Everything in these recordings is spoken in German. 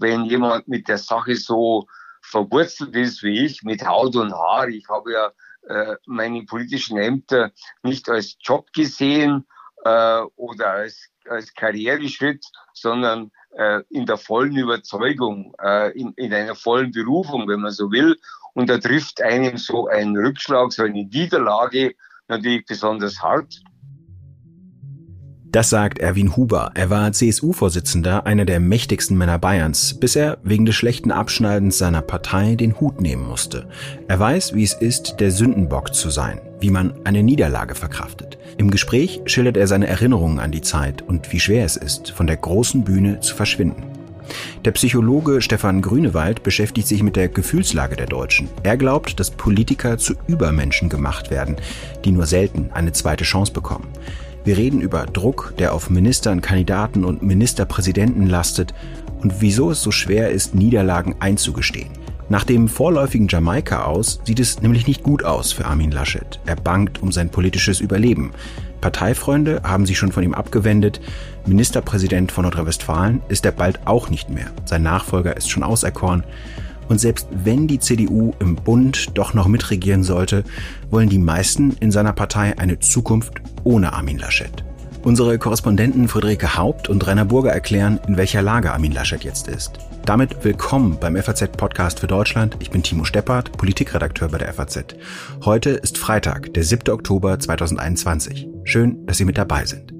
wenn jemand mit der Sache so verwurzelt ist wie ich, mit Haut und Haar. Ich habe ja äh, meine politischen Ämter nicht als Job gesehen äh, oder als, als Karriereschritt, sondern äh, in der vollen Überzeugung, äh, in, in einer vollen Berufung, wenn man so will. Und da trifft einem so ein Rückschlag, so eine Niederlage natürlich besonders hart. Das sagt Erwin Huber. Er war CSU-Vorsitzender, einer der mächtigsten Männer Bayerns, bis er wegen des schlechten Abschneidens seiner Partei den Hut nehmen musste. Er weiß, wie es ist, der Sündenbock zu sein, wie man eine Niederlage verkraftet. Im Gespräch schildert er seine Erinnerungen an die Zeit und wie schwer es ist, von der großen Bühne zu verschwinden. Der Psychologe Stefan Grünewald beschäftigt sich mit der Gefühlslage der Deutschen. Er glaubt, dass Politiker zu Übermenschen gemacht werden, die nur selten eine zweite Chance bekommen. Wir reden über Druck, der auf Ministern, Kandidaten und Ministerpräsidenten lastet und wieso es so schwer ist, Niederlagen einzugestehen. Nach dem vorläufigen Jamaika aus sieht es nämlich nicht gut aus für Armin Laschet. Er bangt um sein politisches Überleben. Parteifreunde haben sich schon von ihm abgewendet. Ministerpräsident von Nordrhein-Westfalen ist er bald auch nicht mehr. Sein Nachfolger ist schon auserkoren. Und selbst wenn die CDU im Bund doch noch mitregieren sollte, wollen die meisten in seiner Partei eine Zukunft ohne Armin Laschet. Unsere Korrespondenten Friederike Haupt und Rainer Burger erklären, in welcher Lage Armin Laschet jetzt ist. Damit willkommen beim FAZ-Podcast für Deutschland. Ich bin Timo Steppert, Politikredakteur bei der FAZ. Heute ist Freitag, der 7. Oktober 2021. Schön, dass Sie mit dabei sind.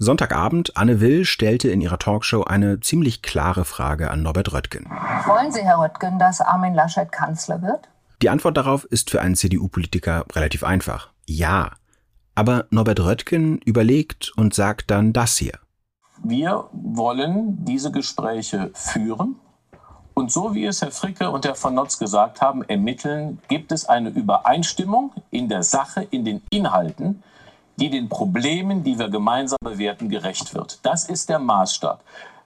Sonntagabend, Anne Will stellte in ihrer Talkshow eine ziemlich klare Frage an Norbert Röttgen. Wollen Sie, Herr Röttgen, dass Armin Laschet Kanzler wird? Die Antwort darauf ist für einen CDU-Politiker relativ einfach. Ja. Aber Norbert Röttgen überlegt und sagt dann das hier. Wir wollen diese Gespräche führen. Und so wie es Herr Fricke und Herr von Notz gesagt haben, ermitteln, gibt es eine Übereinstimmung in der Sache, in den Inhalten, die den Problemen, die wir gemeinsam bewerten, gerecht wird. Das ist der Maßstab.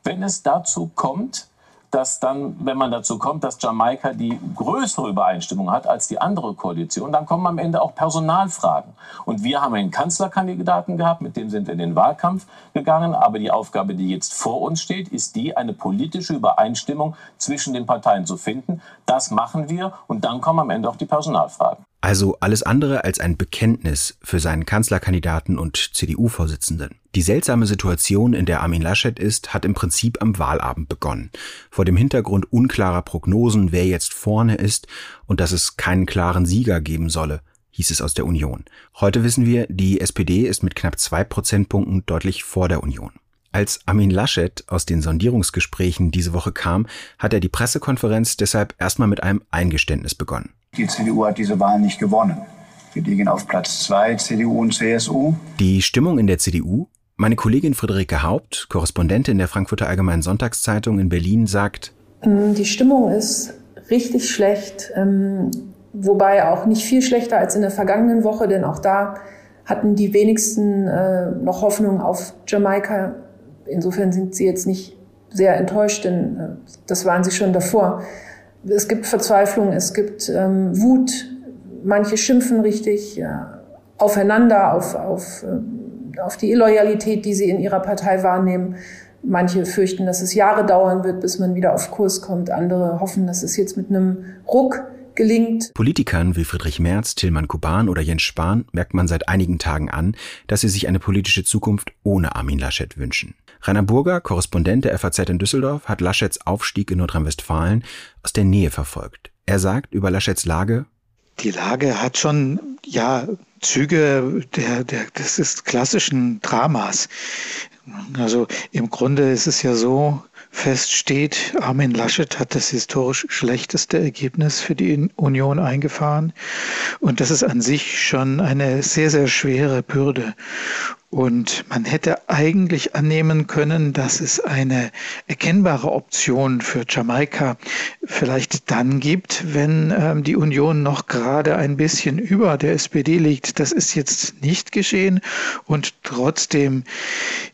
Wenn es dazu kommt, dass dann, wenn man dazu kommt, dass Jamaika die größere Übereinstimmung hat als die andere Koalition, dann kommen am Ende auch Personalfragen. Und wir haben einen Kanzlerkandidaten gehabt, mit dem sind wir in den Wahlkampf gegangen. Aber die Aufgabe, die jetzt vor uns steht, ist die, eine politische Übereinstimmung zwischen den Parteien zu finden. Das machen wir und dann kommen am Ende auch die Personalfragen. Also alles andere als ein Bekenntnis für seinen Kanzlerkandidaten und CDU-Vorsitzenden. Die seltsame Situation, in der Armin Laschet ist, hat im Prinzip am Wahlabend begonnen. Vor dem Hintergrund unklarer Prognosen, wer jetzt vorne ist und dass es keinen klaren Sieger geben solle, hieß es aus der Union. Heute wissen wir, die SPD ist mit knapp zwei Prozentpunkten deutlich vor der Union. Als Armin Laschet aus den Sondierungsgesprächen diese Woche kam, hat er die Pressekonferenz deshalb erstmal mit einem Eingeständnis begonnen. Die CDU hat diese Wahl nicht gewonnen. Wir liegen auf Platz zwei, CDU und CSU. Die Stimmung in der CDU? Meine Kollegin Friederike Haupt, Korrespondentin der Frankfurter Allgemeinen Sonntagszeitung in Berlin, sagt, mm, die Stimmung ist richtig schlecht, ähm, wobei auch nicht viel schlechter als in der vergangenen Woche, denn auch da hatten die wenigsten äh, noch Hoffnung auf Jamaika. Insofern sind sie jetzt nicht sehr enttäuscht, denn äh, das waren sie schon davor es gibt Verzweiflung, es gibt ähm, Wut, manche schimpfen richtig ja, aufeinander, auf, auf, äh, auf die Illoyalität, die sie in ihrer Partei wahrnehmen. Manche fürchten, dass es Jahre dauern wird, bis man wieder auf Kurs kommt. Andere hoffen, dass es jetzt mit einem Ruck gelingt. Politikern wie Friedrich Merz, Tillmann Kuban oder Jens Spahn merkt man seit einigen Tagen an, dass sie sich eine politische Zukunft ohne Armin Laschet wünschen. Rainer Burger, Korrespondent der FAZ in Düsseldorf, hat Laschets Aufstieg in Nordrhein-Westfalen aus der Nähe verfolgt. Er sagt über Laschets Lage, die Lage hat schon, ja, Züge der, der, des klassischen Dramas. Also im Grunde ist es ja so, Fest steht, Armin Laschet hat das historisch schlechteste Ergebnis für die Union eingefahren. Und das ist an sich schon eine sehr, sehr schwere Bürde. Und man hätte eigentlich annehmen können, dass es eine erkennbare Option für Jamaika vielleicht dann gibt, wenn ähm, die Union noch gerade ein bisschen über der SPD liegt. Das ist jetzt nicht geschehen und trotzdem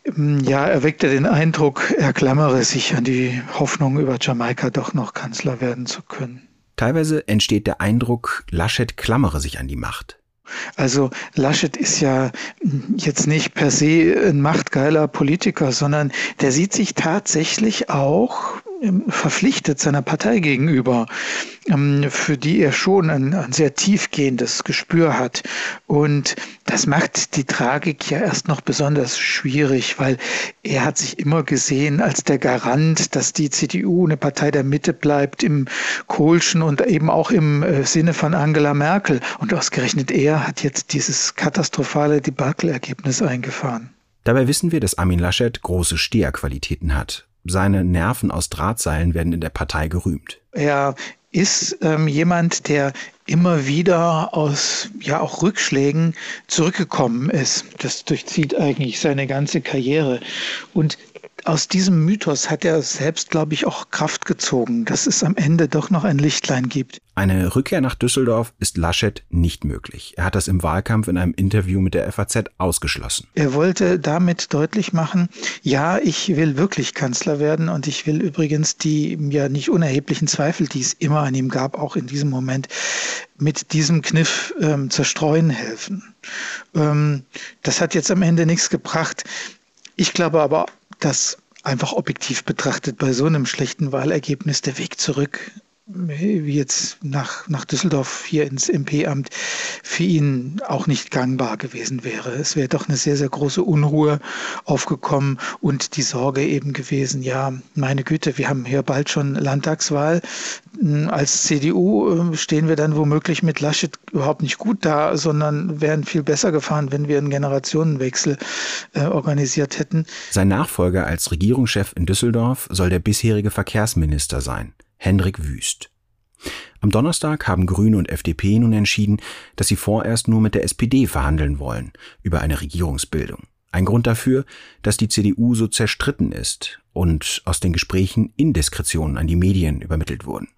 ähm, ja, erweckt er den Eindruck, er klammere sich an die Hoffnung, über Jamaika doch noch Kanzler werden zu können. Teilweise entsteht der Eindruck, Laschet klammere sich an die Macht. Also Laschet ist ja jetzt nicht per se ein machtgeiler Politiker, sondern der sieht sich tatsächlich auch verpflichtet seiner Partei gegenüber, ähm, für die er schon ein, ein, sehr tiefgehendes Gespür hat. Und das macht die Tragik ja erst noch besonders schwierig, weil er hat sich immer gesehen als der Garant, dass die CDU eine Partei der Mitte bleibt im Kohlschen und eben auch im äh, Sinne von Angela Merkel. Und ausgerechnet er hat jetzt dieses katastrophale Debakelergebnis eingefahren. Dabei wissen wir, dass Armin Laschet große Steherqualitäten hat. Seine Nerven aus Drahtseilen werden in der Partei gerühmt. Er ist ähm, jemand, der immer wieder aus ja auch Rückschlägen zurückgekommen ist. Das durchzieht eigentlich seine ganze Karriere. Und aus diesem Mythos hat er selbst, glaube ich, auch Kraft gezogen, dass es am Ende doch noch ein Lichtlein gibt. Eine Rückkehr nach Düsseldorf ist Laschet nicht möglich. Er hat das im Wahlkampf in einem Interview mit der FAZ ausgeschlossen. Er wollte damit deutlich machen, ja, ich will wirklich Kanzler werden und ich will übrigens die ja nicht unerheblichen Zweifel, die es immer an ihm gab, auch in diesem Moment, mit diesem Kniff ähm, zerstreuen helfen. Ähm, das hat jetzt am Ende nichts gebracht. Ich glaube aber, dass einfach objektiv betrachtet bei so einem schlechten Wahlergebnis der Weg zurück jetzt nach, nach Düsseldorf hier ins MP-Amt für ihn auch nicht gangbar gewesen wäre. Es wäre doch eine sehr, sehr große Unruhe aufgekommen und die Sorge eben gewesen, ja, meine Güte, wir haben hier bald schon Landtagswahl. Als CDU äh, stehen wir dann womöglich mit Laschet überhaupt nicht gut da, sondern wären viel besser gefahren, wenn wir einen Generationenwechsel äh, organisiert hätten. Sein Nachfolger als Regierungschef in Düsseldorf soll der bisherige Verkehrsminister sein. Hendrik Wüst. Am Donnerstag haben Grüne und FDP nun entschieden, dass sie vorerst nur mit der SPD verhandeln wollen über eine Regierungsbildung. Ein Grund dafür, dass die CDU so zerstritten ist und aus den Gesprächen Indiskretionen an die Medien übermittelt wurden.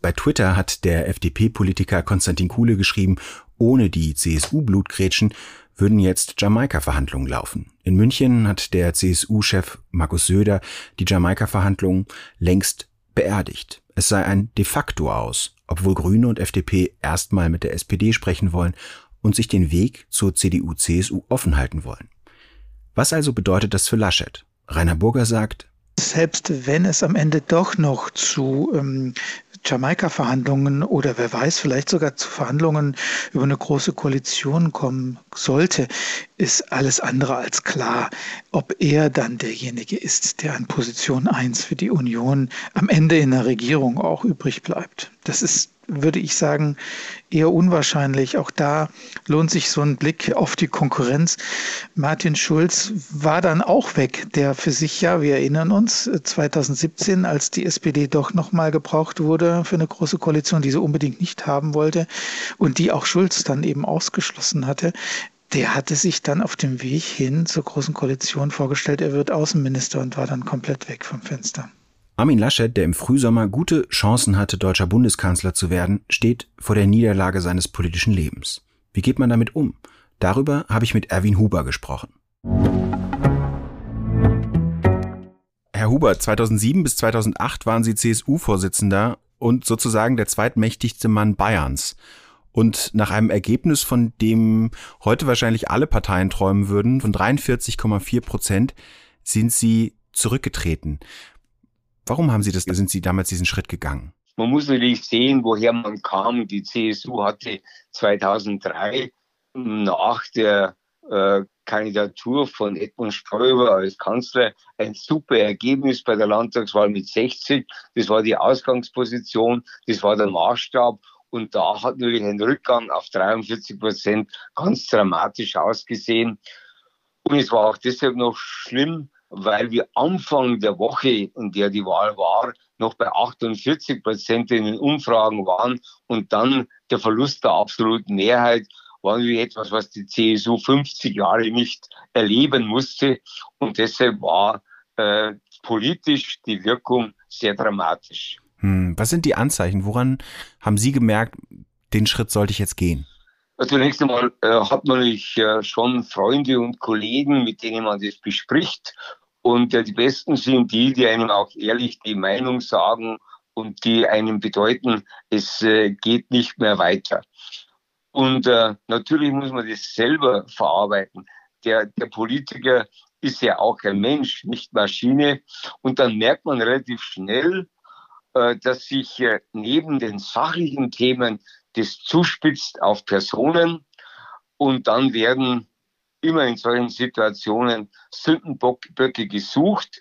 Bei Twitter hat der FDP-Politiker Konstantin Kuhle geschrieben, ohne die CSU-Blutgrätschen würden jetzt Jamaika-Verhandlungen laufen. In München hat der CSU-Chef Markus Söder die Jamaika-Verhandlungen längst beerdigt. Es sei ein de facto aus, obwohl Grüne und FDP erstmal mit der SPD sprechen wollen und sich den Weg zur CDU-CSU offen halten wollen. Was also bedeutet das für Laschet? Rainer Burger sagt, selbst wenn es am Ende doch noch zu ähm, Jamaika-Verhandlungen oder wer weiß, vielleicht sogar zu Verhandlungen über eine große Koalition kommen sollte, ist alles andere als klar, ob er dann derjenige ist, der an Position 1 für die Union am Ende in der Regierung auch übrig bleibt. Das ist würde ich sagen, eher unwahrscheinlich. Auch da lohnt sich so ein Blick auf die Konkurrenz. Martin Schulz war dann auch weg, der für sich ja, wir erinnern uns, 2017, als die SPD doch nochmal gebraucht wurde für eine große Koalition, die sie unbedingt nicht haben wollte und die auch Schulz dann eben ausgeschlossen hatte, der hatte sich dann auf dem Weg hin zur Großen Koalition vorgestellt, er wird Außenminister und war dann komplett weg vom Fenster. Armin Laschet, der im Frühsommer gute Chancen hatte, deutscher Bundeskanzler zu werden, steht vor der Niederlage seines politischen Lebens. Wie geht man damit um? Darüber habe ich mit Erwin Huber gesprochen. Herr Huber, 2007 bis 2008 waren Sie CSU-Vorsitzender und sozusagen der zweitmächtigste Mann Bayerns. Und nach einem Ergebnis, von dem heute wahrscheinlich alle Parteien träumen würden, von 43,4 Prozent, sind Sie zurückgetreten. Warum haben Sie das, sind Sie damals diesen Schritt gegangen? Man muss natürlich sehen, woher man kam. Die CSU hatte 2003 nach der äh, Kandidatur von Edmund Stoiber als Kanzler ein super Ergebnis bei der Landtagswahl mit 60. Das war die Ausgangsposition, das war der Maßstab. Und da hat natürlich ein Rückgang auf 43 Prozent ganz dramatisch ausgesehen. Und es war auch deshalb noch schlimm, weil wir Anfang der Woche, in der die Wahl war, noch bei 48 Prozent in den Umfragen waren und dann der Verlust der absoluten Mehrheit war wie etwas, was die CSU 50 Jahre nicht erleben musste. Und deshalb war äh, politisch die Wirkung sehr dramatisch. Hm, was sind die Anzeichen? Woran haben Sie gemerkt, den Schritt sollte ich jetzt gehen? Also zunächst einmal äh, hat man äh, schon Freunde und Kollegen, mit denen man das bespricht. Und äh, die besten sind die, die einem auch ehrlich die Meinung sagen und die einem bedeuten, es äh, geht nicht mehr weiter. Und äh, natürlich muss man das selber verarbeiten. Der, der Politiker ist ja auch ein Mensch, nicht Maschine. Und dann merkt man relativ schnell, äh, dass sich neben den sachlichen Themen das zuspitzt auf Personen und dann werden immer in solchen Situationen Sündenböcke gesucht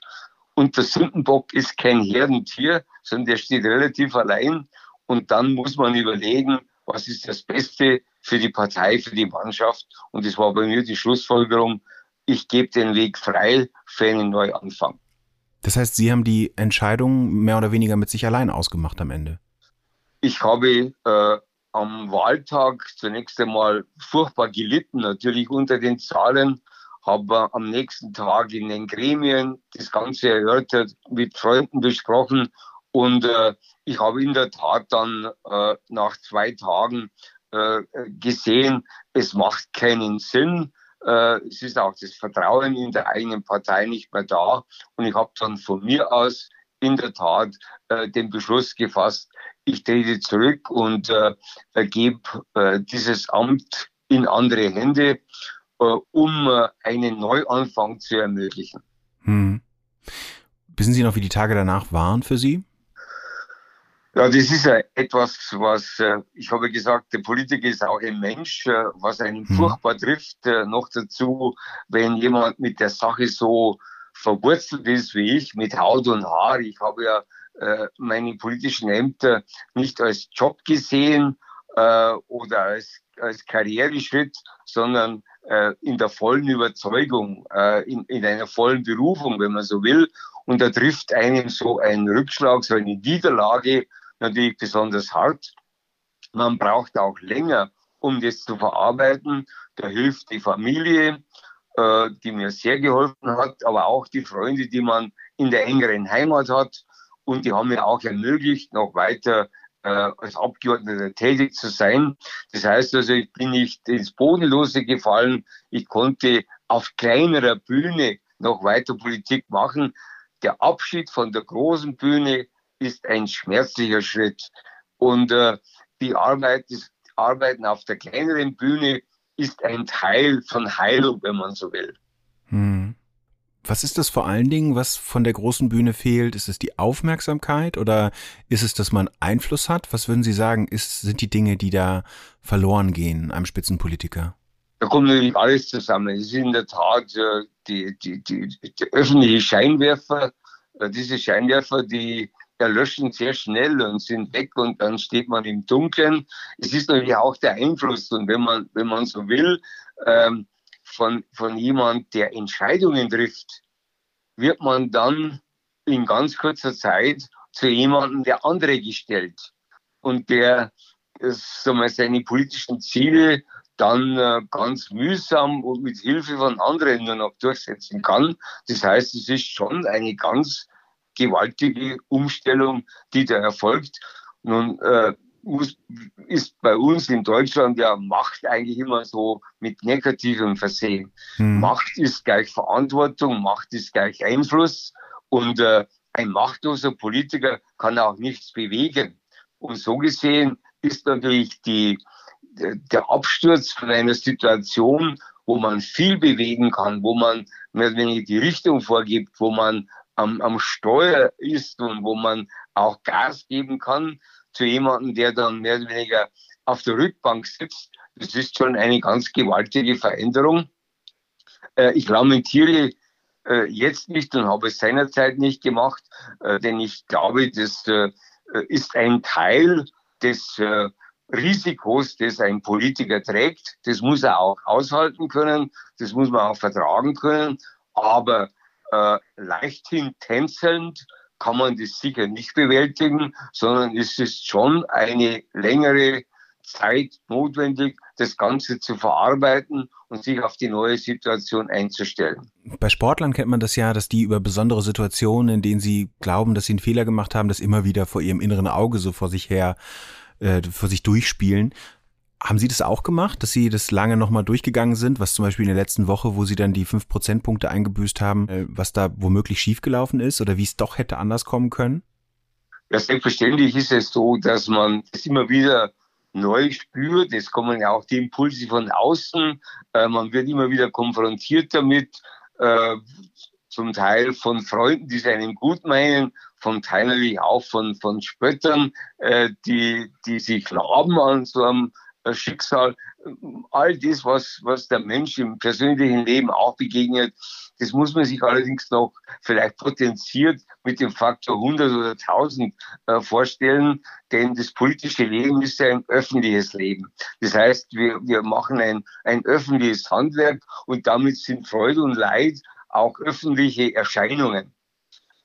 und der Sündenbock ist kein Herdentier, sondern der steht relativ allein und dann muss man überlegen, was ist das Beste für die Partei, für die Mannschaft und das war bei mir die Schlussfolgerung, ich gebe den Weg frei für einen Neuanfang. Das heißt, Sie haben die Entscheidung mehr oder weniger mit sich allein ausgemacht am Ende? Ich habe äh, am Wahltag zunächst einmal furchtbar gelitten, natürlich unter den Zahlen, habe am nächsten Tag in den Gremien das Ganze erörtert, mit Freunden besprochen und äh, ich habe in der Tat dann äh, nach zwei Tagen äh, gesehen, es macht keinen Sinn. Äh, es ist auch das Vertrauen in der eigenen Partei nicht mehr da. Und ich habe dann von mir aus in der Tat äh, den Beschluss gefasst, ich trete zurück und äh, gebe äh, dieses Amt in andere Hände, äh, um äh, einen Neuanfang zu ermöglichen. Hm. Wissen Sie noch, wie die Tage danach waren für Sie? Ja, das ist ja etwas, was, äh, ich habe gesagt, der Politiker ist auch ein Mensch, äh, was einen hm. furchtbar trifft. Noch dazu, wenn jemand mit der Sache so verwurzelt ist wie ich, mit Haut und Haar. Ich habe ja äh, meine politischen Ämter nicht als Job gesehen äh, oder als, als Karriereschritt, sondern äh, in der vollen Überzeugung, äh, in, in einer vollen Berufung, wenn man so will. Und da trifft einem so ein Rückschlag, so eine Niederlage natürlich besonders hart. Man braucht auch länger, um das zu verarbeiten. Da hilft die Familie, äh, die mir sehr geholfen hat, aber auch die Freunde, die man in der engeren Heimat hat. Und die haben mir auch ermöglicht, noch weiter äh, als Abgeordneter tätig zu sein. Das heißt also, ich bin nicht ins Bodenlose gefallen. Ich konnte auf kleinerer Bühne noch weiter Politik machen. Der Abschied von der großen Bühne ist ein schmerzlicher Schritt. Und äh, die Arbeit, das Arbeiten auf der kleineren Bühne ist ein Teil von Heilung, wenn man so will. Was ist das vor allen Dingen, was von der großen Bühne fehlt? Ist es die Aufmerksamkeit oder ist es, dass man Einfluss hat? Was würden Sie sagen, ist, sind die Dinge, die da verloren gehen einem Spitzenpolitiker? Da kommt natürlich alles zusammen. Es ist in der Tat äh, die, die, die, die öffentliche Scheinwerfer, äh, diese Scheinwerfer, die erlöschen sehr schnell und sind weg und dann steht man im Dunkeln. Es ist natürlich auch der Einfluss und wenn man, wenn man so will, ähm, von, von jemand, der Entscheidungen trifft, wird man dann in ganz kurzer Zeit zu jemandem, der andere gestellt und der sagen wir, seine politischen Ziele dann äh, ganz mühsam und mit Hilfe von anderen nur noch durchsetzen kann. Das heißt, es ist schon eine ganz gewaltige Umstellung, die da erfolgt. Nun äh, ist bei uns in Deutschland ja Macht eigentlich immer so mit Negativem versehen. Hm. Macht ist gleich Verantwortung, Macht ist gleich Einfluss und äh, ein machtloser Politiker kann auch nichts bewegen. Und so gesehen ist natürlich die, der Absturz von einer Situation, wo man viel bewegen kann, wo man mehr oder weniger die Richtung vorgibt, wo man am, am Steuer ist und wo man auch Gas geben kann, zu jemandem, der dann mehr oder weniger auf der Rückbank sitzt. Das ist schon eine ganz gewaltige Veränderung. Äh, ich lamentiere äh, jetzt nicht und habe es seinerzeit nicht gemacht, äh, denn ich glaube, das äh, ist ein Teil des äh, Risikos, das ein Politiker trägt. Das muss er auch aushalten können, das muss man auch vertragen können. Aber äh, leichthin tänzelnd kann man das sicher nicht bewältigen, sondern es ist schon eine längere Zeit notwendig, das Ganze zu verarbeiten und sich auf die neue Situation einzustellen. Bei Sportlern kennt man das ja, dass die über besondere Situationen, in denen sie glauben, dass sie einen Fehler gemacht haben, das immer wieder vor ihrem inneren Auge so vor sich her, äh, vor sich durchspielen. Haben Sie das auch gemacht, dass Sie das lange nochmal durchgegangen sind, was zum Beispiel in der letzten Woche, wo Sie dann die fünf Prozentpunkte eingebüßt haben, äh, was da womöglich schiefgelaufen ist oder wie es doch hätte anders kommen können? Ja, selbstverständlich ist es so, dass man das immer wieder neu spürt. Es kommen ja auch die Impulse von außen. Äh, man wird immer wieder konfrontiert damit, äh, zum Teil von Freunden, die es einem gut meinen, vom Teil natürlich auch von, von Spöttern, äh, die, die sich laben an so einem äh, Schicksal. All das, was, was der Mensch im persönlichen Leben auch begegnet, das muss man sich allerdings noch vielleicht potenziert mit dem Faktor 100 oder 1000 äh, vorstellen, denn das politische Leben ist ja ein öffentliches Leben. Das heißt, wir, wir machen ein, ein öffentliches Handwerk und damit sind Freude und Leid auch öffentliche Erscheinungen.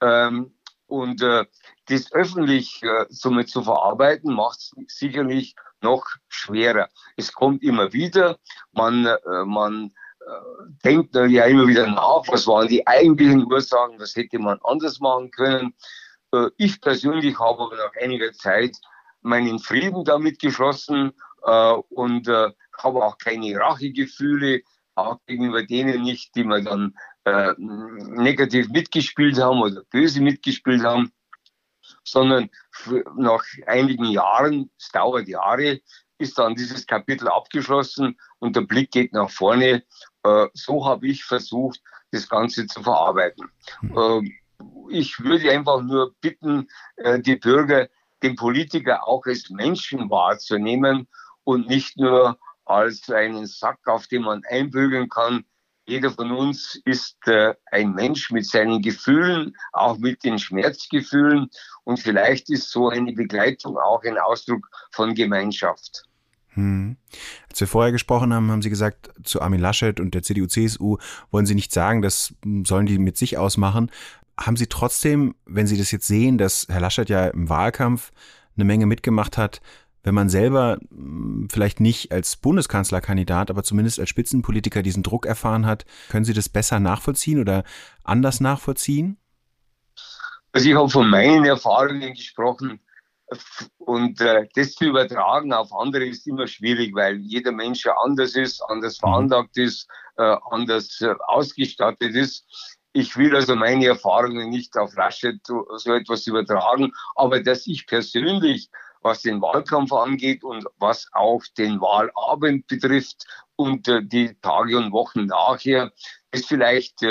Ähm, und äh, das öffentlich äh, somit zu verarbeiten, macht sicherlich noch schwerer. Es kommt immer wieder, man, äh, man äh, denkt ja immer wieder nach, was waren die eigentlichen Ursachen, was hätte man anders machen können. Äh, ich persönlich habe aber nach einiger Zeit meinen Frieden damit geschlossen und habe auch keine Rachegefühle, auch gegenüber denen nicht, die mir dann negativ mitgespielt haben oder böse mitgespielt haben, sondern nach einigen Jahren, es dauert Jahre, ist dann dieses Kapitel abgeschlossen und der Blick geht nach vorne äh, so habe ich versucht, das Ganze zu verarbeiten. Mhm. ich würde einfach nur bitten, äh, die Bürger, den Politiker auch als Menschen wahrzunehmen und nicht nur als einen Sack, auf den man einbügeln kann. Jeder von uns ist äh, ein Mensch mit seinen Gefühlen, auch mit den Schmerzgefühlen. Und vielleicht ist so eine Begleitung auch ein Ausdruck von Gemeinschaft. Hm. Als wir vorher gesprochen haben, haben Sie gesagt, zu Armin Laschet und der CDU-CSU wollen Sie nicht sagen, das sollen die mit sich ausmachen. Haben Sie trotzdem, wenn Sie das jetzt sehen, dass Herr Laschet ja im Wahlkampf eine Menge mitgemacht hat, wenn man selber hm, vielleicht nicht als Bundeskanzlerkandidat, aber zumindest als Spitzenpolitiker diesen Druck erfahren hat, können Sie das besser nachvollziehen oder anders nachvollziehen? Also ich habe von meinen Erfahrungen gesprochen. Und äh, das zu übertragen auf andere ist immer schwierig, weil jeder Mensch ja anders ist, anders mhm. veranlagt ist, äh, anders äh, ausgestattet ist. Ich will also meine Erfahrungen nicht auf Raschet so etwas übertragen, aber dass ich persönlich, was den Wahlkampf angeht und was auch den Wahlabend betrifft und äh, die Tage und Wochen nachher, ist vielleicht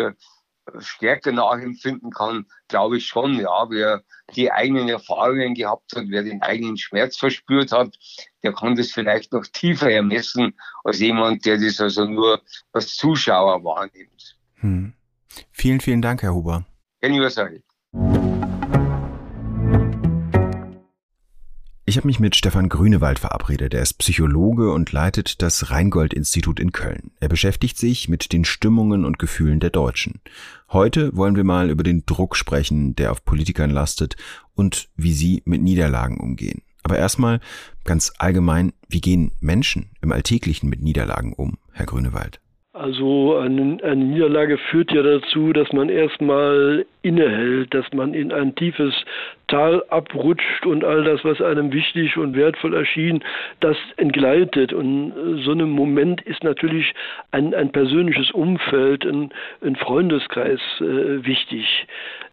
stärker nachempfinden kann, glaube ich schon, ja. Wer die eigenen Erfahrungen gehabt hat, wer den eigenen Schmerz verspürt hat, der kann das vielleicht noch tiefer ermessen als jemand, der das also nur als Zuschauer wahrnimmt. Hm. Vielen, vielen Dank, Herr Huber. Keine Ursache. Ich habe mich mit Stefan Grünewald verabredet. Er ist Psychologe und leitet das Rheingold-Institut in Köln. Er beschäftigt sich mit den Stimmungen und Gefühlen der Deutschen. Heute wollen wir mal über den Druck sprechen, der auf Politikern lastet und wie sie mit Niederlagen umgehen. Aber erstmal ganz allgemein, wie gehen Menschen im Alltäglichen mit Niederlagen um, Herr Grünewald? Also eine, eine, Niederlage führt ja dazu, dass man erstmal innehält, dass man in ein tiefes Tal abrutscht und all das, was einem wichtig und wertvoll erschien, das entgleitet. Und so ein Moment ist natürlich ein, ein persönliches Umfeld, ein, ein Freundeskreis äh, wichtig,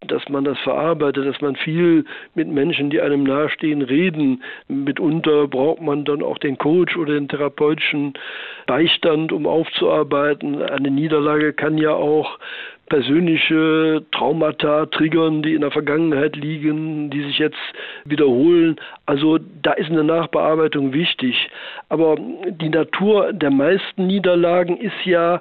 dass man das verarbeitet, dass man viel mit Menschen, die einem nahestehen, reden. Mitunter braucht man dann auch den Coach oder den therapeutischen Beistand, um aufzuarbeiten. Eine Niederlage kann ja auch persönliche Traumata triggern, die in der Vergangenheit liegen, die sich jetzt wiederholen. Also da ist eine Nachbearbeitung wichtig. Aber die Natur der meisten Niederlagen ist ja,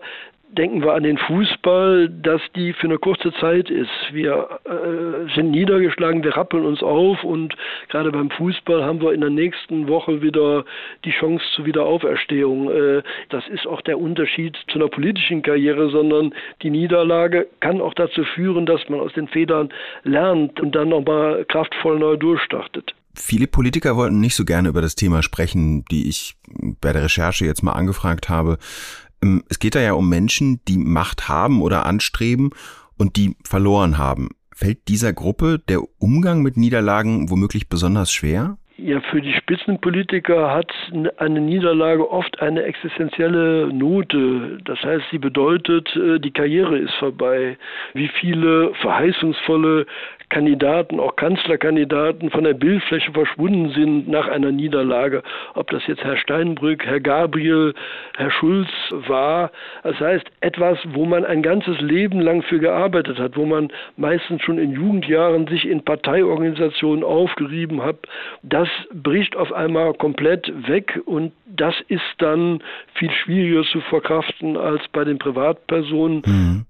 denken wir an den Fußball, dass die für eine kurze Zeit ist. Wir äh, sind niedergeschlagen, wir rappeln uns auf und gerade beim Fußball haben wir in der nächsten Woche wieder die Chance zur Wiederauferstehung. Äh, das ist auch der Unterschied zu einer politischen Karriere, sondern die Niederlage kann auch dazu führen, dass man aus den Federn lernt und dann nochmal kraftvoll neu durchstartet. Viele Politiker wollten nicht so gerne über das Thema sprechen, die ich bei der Recherche jetzt mal angefragt habe. Ähm, es geht da ja um Menschen, die Macht haben oder anstreben und die verloren haben. Fällt dieser Gruppe der Umgang mit Niederlagen womöglich besonders schwer? Ja, für die Spitzenpolitiker hat eine Niederlage oft eine existenzielle Note. Das heißt, sie bedeutet, äh, die Karriere ist vorbei. Wie viele verheißungsvolle Kandidaten, auch Kanzlerkandidaten von der Bildfläche verschwunden sind nach einer Niederlage. Ob das jetzt Herr Steinbrück, Herr Gabriel, Herr Schulz war. Das heißt, etwas, wo man ein ganzes Leben lang für gearbeitet hat, wo man meistens schon in Jugendjahren sich in Parteiorganisationen aufgerieben hat, das bricht auf einmal komplett weg und das ist dann viel schwieriger zu verkraften als bei den Privatpersonen. Mhm.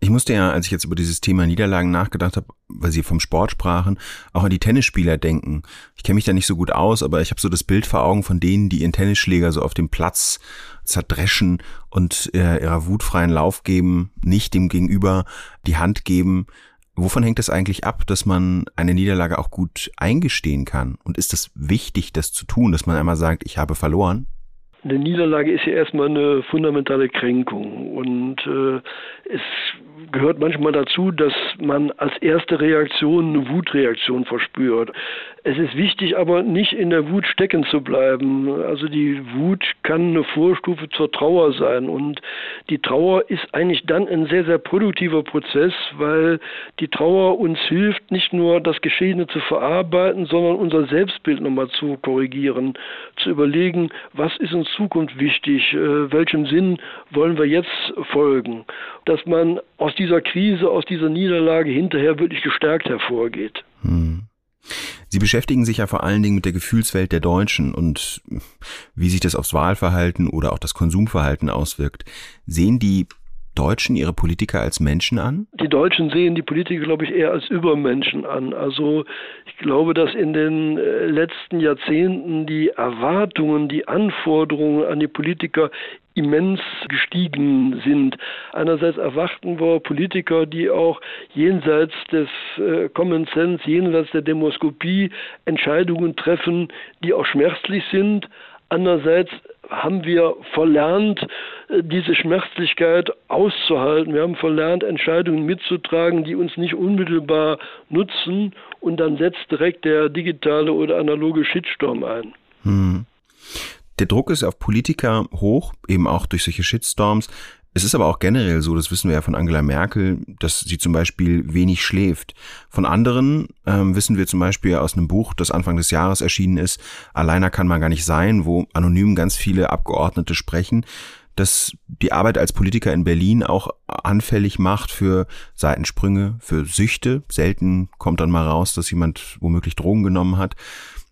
Ich musste ja, als ich jetzt über dieses Thema Niederlagen nachgedacht habe, weil Sie vom Sport sprachen, auch an die Tennisspieler denken. Ich kenne mich da nicht so gut aus, aber ich habe so das Bild vor Augen von denen, die ihren Tennisschläger so auf dem Platz zerdreschen und äh, ihrer wutfreien Lauf geben, nicht dem Gegenüber die Hand geben. Wovon hängt das eigentlich ab, dass man eine Niederlage auch gut eingestehen kann? Und ist es wichtig, das zu tun, dass man einmal sagt, ich habe verloren? Eine Niederlage ist ja erstmal eine fundamentale Kränkung und äh, es gehört manchmal dazu, dass man als erste Reaktion eine Wutreaktion verspürt. Es ist wichtig, aber nicht in der Wut stecken zu bleiben. Also die Wut kann eine Vorstufe zur Trauer sein und die Trauer ist eigentlich dann ein sehr, sehr produktiver Prozess, weil die Trauer uns hilft, nicht nur das Geschehene zu verarbeiten, sondern unser Selbstbild nochmal zu korrigieren, zu überlegen, was ist in Zukunft wichtig, äh, welchem Sinn wollen wir jetzt folgen, dass man aus dieser Krise, aus dieser Niederlage hinterher wirklich gestärkt hervorgeht. Hm. Sie beschäftigen sich ja vor allen Dingen mit der Gefühlswelt der Deutschen und wie sich das aufs Wahlverhalten oder auch das Konsumverhalten auswirkt. Sehen die Deutschen ihre Politiker als Menschen an? Die Deutschen sehen die Politiker, glaube ich, eher als Übermenschen an. Also ich glaube, dass in den äh, letzten Jahrzehnten die Erwartungen, die Anforderungen an die Politiker immens gestiegen sind. Einerseits erwarten wir Politiker, die auch jenseits des äh, Common Sense, jenseits der Demoskopie Entscheidungen treffen, die auch schmerzlich sind. Andererseits haben wir verlernt, äh, diese Schmerzlichkeit auszuhalten. Wir haben verlernt, Entscheidungen mitzutragen, die uns nicht unmittelbar nutzen und dann setzt direkt der digitale oder analoge Shitstorm ein. Hm. Der Druck ist auf Politiker hoch, eben auch durch solche Shitstorms. Es ist aber auch generell so, das wissen wir ja von Angela Merkel, dass sie zum Beispiel wenig schläft. Von anderen ähm, wissen wir zum Beispiel aus einem Buch, das Anfang des Jahres erschienen ist, Alleiner kann man gar nicht sein, wo anonym ganz viele Abgeordnete sprechen, dass die Arbeit als Politiker in Berlin auch anfällig macht für Seitensprünge, für Süchte. Selten kommt dann mal raus, dass jemand womöglich Drogen genommen hat.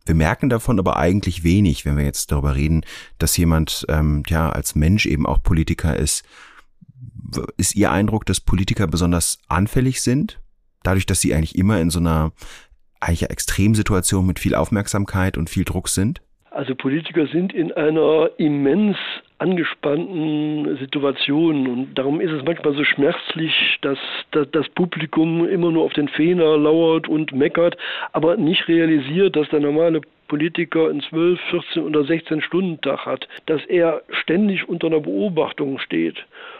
Wir merken davon aber eigentlich wenig, wenn wir jetzt darüber reden, dass jemand ähm, ja als Mensch eben auch Politiker ist. Ist Ihr Eindruck, dass Politiker besonders anfällig sind, dadurch, dass sie eigentlich immer in so einer eigentlich Extremsituation mit viel Aufmerksamkeit und viel Druck sind? Also Politiker sind in einer immens angespannten Situation und darum ist es manchmal so schmerzlich, dass, dass das Publikum immer nur auf den Fehler lauert und meckert, aber nicht realisiert, dass der normale Politiker einen 12, 14 oder 16 Stunden Tag hat, dass er ständig unter einer Beobachtung steht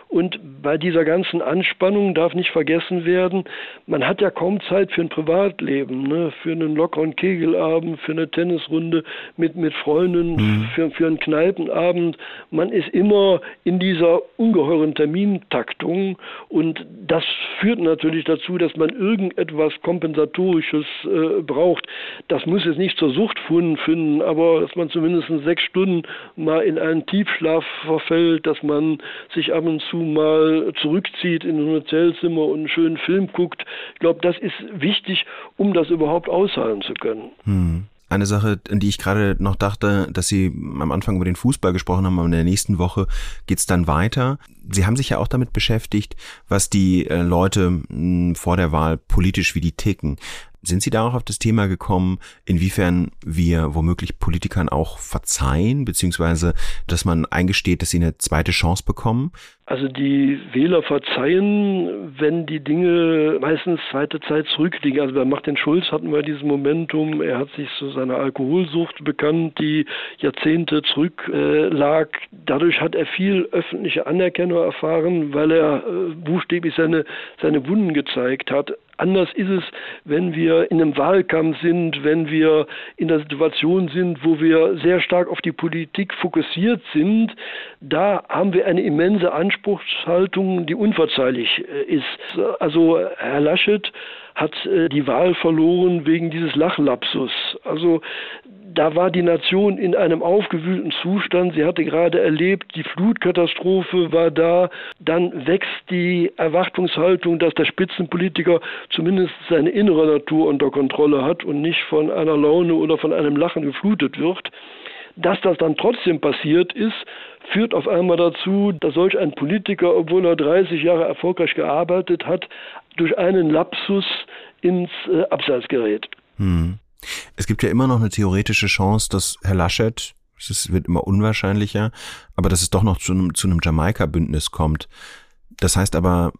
und bei dieser ganzen Anspannung darf nicht vergessen werden, man hat ja kaum Zeit für ein Privatleben, ne? für einen lockeren Kegelabend, für eine Tennisrunde mit, mit Freunden, mhm. für, für einen Kneipenabend. Man ist immer in dieser ungeheuren Termintaktung und das führt natürlich dazu, dass man irgendetwas Kompensatorisches äh, braucht. Das muss jetzt nicht zur Sucht finden, aber dass man zumindest sechs Stunden mal in einen Tiefschlaf verfällt, dass man sich ab und zu zu mal zurückzieht in ein Hotelzimmer und einen schönen Film guckt. Ich glaube, das ist wichtig, um das überhaupt aushalten zu können. Hm. eine Sache, an die ich gerade noch dachte, dass Sie am Anfang über den Fußball gesprochen haben, aber in der nächsten Woche geht's dann weiter. Sie haben sich ja auch damit beschäftigt, was die äh, Leute hm, vor der Wahl politisch wie die ticken. Sind Sie da auch auf das Thema gekommen, inwiefern wir womöglich Politikern auch verzeihen, beziehungsweise dass man eingesteht, dass sie eine zweite Chance bekommen? Also die Wähler verzeihen, wenn die Dinge meistens zweite Zeit zurückliegen. Also bei Martin Schulz hatten wir dieses Momentum, er hat sich zu seiner Alkoholsucht bekannt, die Jahrzehnte zurücklag. Äh, Dadurch hat er viel öffentliche Anerkennung erfahren, weil er äh, buchstäblich seine, seine Wunden gezeigt hat. Anders ist es, wenn wir in einem Wahlkampf sind, wenn wir in der Situation sind, wo wir sehr stark auf die Politik fokussiert sind. Da haben wir eine immense Anspruchshaltung, die unverzeihlich äh, ist. Also Herr Laschet hat äh, die Wahl verloren wegen dieses Lachlapsus. Also da war die Nation in einem aufgewühlten Zustand. Sie hatte gerade erlebt, die Flutkatastrophe war da. Dann wächst die Erwartungshaltung, dass der Spitzenpolitiker zumindest seine innere Natur unter Kontrolle hat und nicht von einer Laune oder von einem Lachen geflutet wird. Dass das dann trotzdem passiert ist, führt auf einmal dazu, dass solch ein Politiker, obwohl er 30 Jahre erfolgreich gearbeitet hat, durch einen Lapsus ins äh, Abseits gerät. Hm. Es gibt ja immer noch eine theoretische Chance, dass Herr Laschet, es wird immer unwahrscheinlicher, aber dass es doch noch zu einem, zu einem Jamaika-Bündnis kommt. Das heißt aber,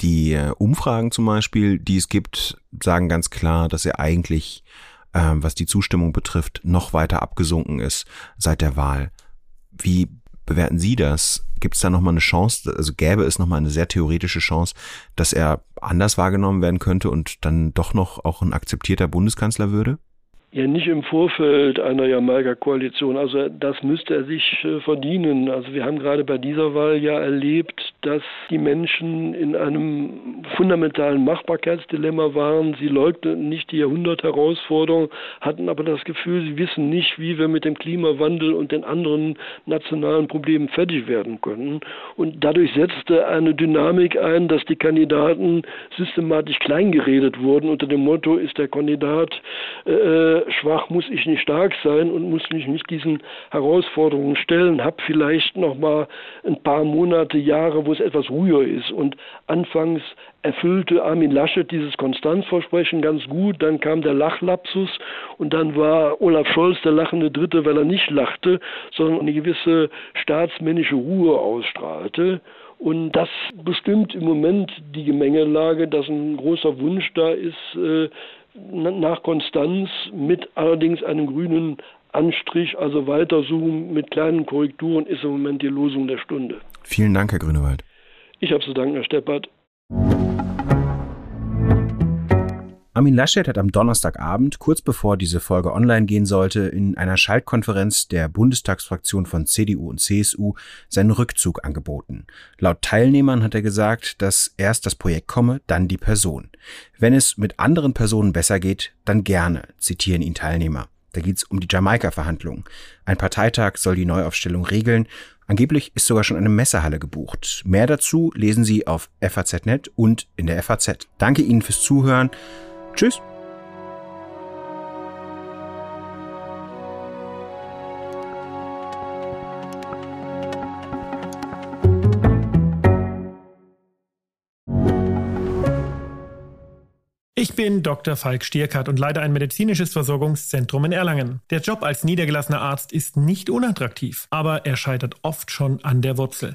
die äh, Umfragen zum Beispiel, die es gibt, sagen ganz klar, dass er eigentlich, äh, was die Zustimmung betrifft, noch weiter abgesunken ist seit der Wahl. Wie bewerten Sie das? Gibt es da nochmal eine Chance, also gäbe es nochmal eine sehr theoretische Chance, dass er anders wahrgenommen werden könnte und dann doch noch auch ein akzeptierter Bundeskanzler würde? Ja, nicht im Vorfeld einer Jamaika-Koalition. Also das müsste er sich äh, verdienen. Also wir haben gerade bei dieser Wahl ja erlebt, dass die Menschen in einem fundamentalen Machbarkeitsdilemma waren. Sie leugneten nicht die Jahrhundertherausforderung, hatten aber das Gefühl, sie wissen nicht, wie wir mit dem Klimawandel und den anderen nationalen Problemen fertig werden können. Und dadurch setzte eine Dynamik ein, dass die Kandidaten systematisch kleingeredet wurden unter dem Motto, ist der Kandidat äh, schwach muss ich nicht stark sein und muss mich nicht diesen Herausforderungen stellen, habe vielleicht noch mal ein paar Monate, Jahre, wo es etwas ruhiger ist. Und anfangs erfüllte Armin Laschet dieses Konstanzversprechen ganz gut, dann kam der Lachlapsus und dann war Olaf Scholz der lachende Dritte, weil er nicht lachte, sondern eine gewisse staatsmännische Ruhe ausstrahlte. Und das bestimmt im Moment die Gemengelage, dass ein großer Wunsch da ist, äh, nach Konstanz mit allerdings einem grünen Anstrich, also weitersuchen mit kleinen Korrekturen, ist im Moment die Losung der Stunde. Vielen Dank, Herr Grünewald. Ich habe zu danken, Herr Steppert. Armin Laschet hat am Donnerstagabend, kurz bevor diese Folge online gehen sollte, in einer Schaltkonferenz der Bundestagsfraktion von CDU und CSU seinen Rückzug angeboten. Laut Teilnehmern hat er gesagt, dass erst das Projekt komme, dann die Person. Wenn es mit anderen Personen besser geht, dann gerne, zitieren ihn Teilnehmer. Da geht's um die Jamaika-Verhandlungen. Ein Parteitag soll die Neuaufstellung regeln. Angeblich ist sogar schon eine Messehalle gebucht. Mehr dazu lesen Sie auf FAZ.net und in der FAZ. Danke Ihnen fürs Zuhören. Tschüss. Ich bin Dr. Falk Stierkart und leite ein medizinisches Versorgungszentrum in Erlangen. Der Job als niedergelassener Arzt ist nicht unattraktiv, aber er scheitert oft schon an der Wurzel.